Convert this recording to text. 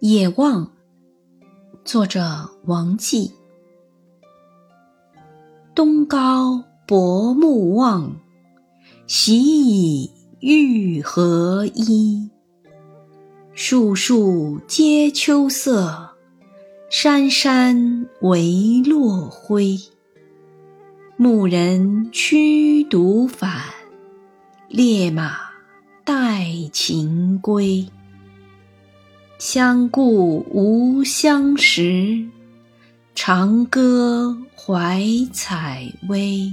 野望，作者王继。东皋薄暮望，徙倚欲何依。树树皆秋色，山山唯落晖。牧人驱犊返，猎马带禽归。相顾无相识，长歌怀采薇。